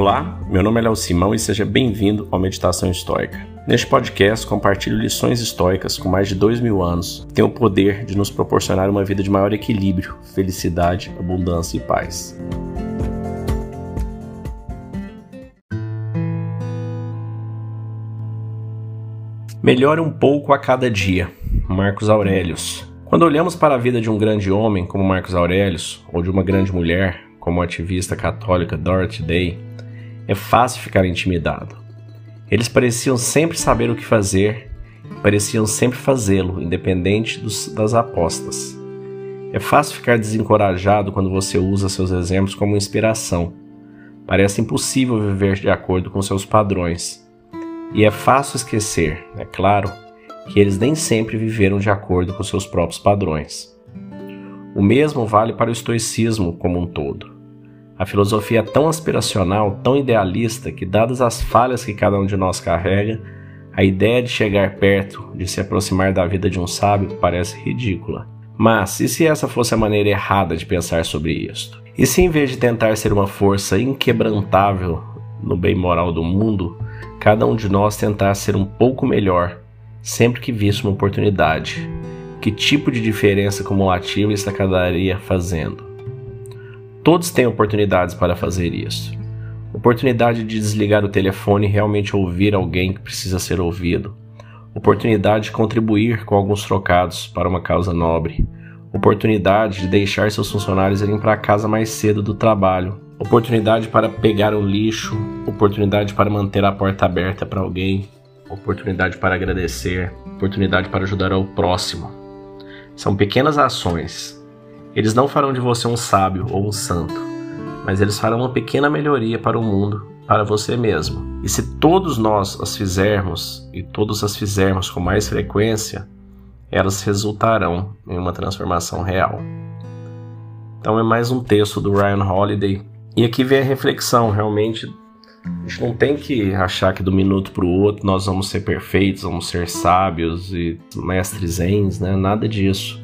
Olá, meu nome é Léo Simão e seja bem-vindo ao Meditação Estoica. Neste podcast, compartilho lições estoicas com mais de dois mil anos que têm o poder de nos proporcionar uma vida de maior equilíbrio, felicidade, abundância e paz. Melhore um pouco a cada dia. Marcos Aurelius. Quando olhamos para a vida de um grande homem como Marcos Aurelius ou de uma grande mulher como a ativista católica Dorothy Day, é fácil ficar intimidado. Eles pareciam sempre saber o que fazer, pareciam sempre fazê-lo, independente dos, das apostas. É fácil ficar desencorajado quando você usa seus exemplos como inspiração. Parece impossível viver de acordo com seus padrões. E é fácil esquecer, é claro, que eles nem sempre viveram de acordo com seus próprios padrões. O mesmo vale para o estoicismo como um todo. A filosofia é tão aspiracional, tão idealista, que, dadas as falhas que cada um de nós carrega, a ideia de chegar perto, de se aproximar da vida de um sábio, parece ridícula. Mas, e se essa fosse a maneira errada de pensar sobre isto? E se, em vez de tentar ser uma força inquebrantável no bem moral do mundo, cada um de nós tentasse ser um pouco melhor sempre que visse uma oportunidade? Que tipo de diferença cumulativa isso acabaria fazendo? Todos têm oportunidades para fazer isso. Oportunidade de desligar o telefone e realmente ouvir alguém que precisa ser ouvido. Oportunidade de contribuir com alguns trocados para uma causa nobre. Oportunidade de deixar seus funcionários irem para casa mais cedo do trabalho. Oportunidade para pegar o lixo. Oportunidade para manter a porta aberta para alguém. Oportunidade para agradecer. Oportunidade para ajudar ao próximo. São pequenas ações eles não farão de você um sábio ou um santo, mas eles farão uma pequena melhoria para o mundo, para você mesmo. E se todos nós as fizermos e todos as fizermos com mais frequência, elas resultarão em uma transformação real. Então é mais um texto do Ryan Holiday. E aqui vem a reflexão, realmente a gente não tem que achar que do minuto para o outro nós vamos ser perfeitos, vamos ser sábios e mestres zens, né? Nada disso.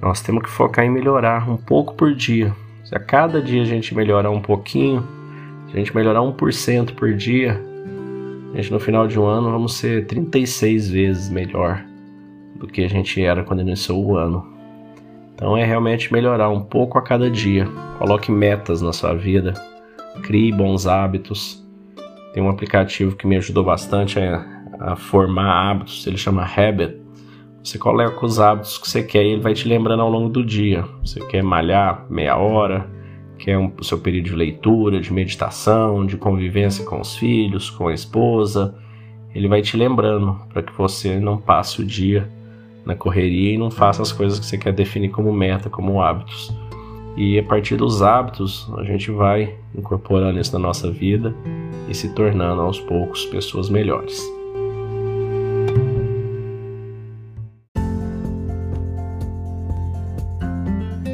Nós temos que focar em melhorar um pouco por dia. Se a cada dia a gente melhorar um pouquinho, se a gente melhorar 1% por dia, a gente no final de um ano vamos ser 36 vezes melhor do que a gente era quando iniciou o ano. Então é realmente melhorar um pouco a cada dia. Coloque metas na sua vida, crie bons hábitos. Tem um aplicativo que me ajudou bastante a, a formar hábitos, ele chama Habit você coloca os hábitos que você quer e ele vai te lembrando ao longo do dia. Você quer malhar meia hora, quer um, o seu período de leitura, de meditação, de convivência com os filhos, com a esposa. Ele vai te lembrando para que você não passe o dia na correria e não faça as coisas que você quer definir como meta, como hábitos. E a partir dos hábitos, a gente vai incorporando isso na nossa vida e se tornando aos poucos pessoas melhores.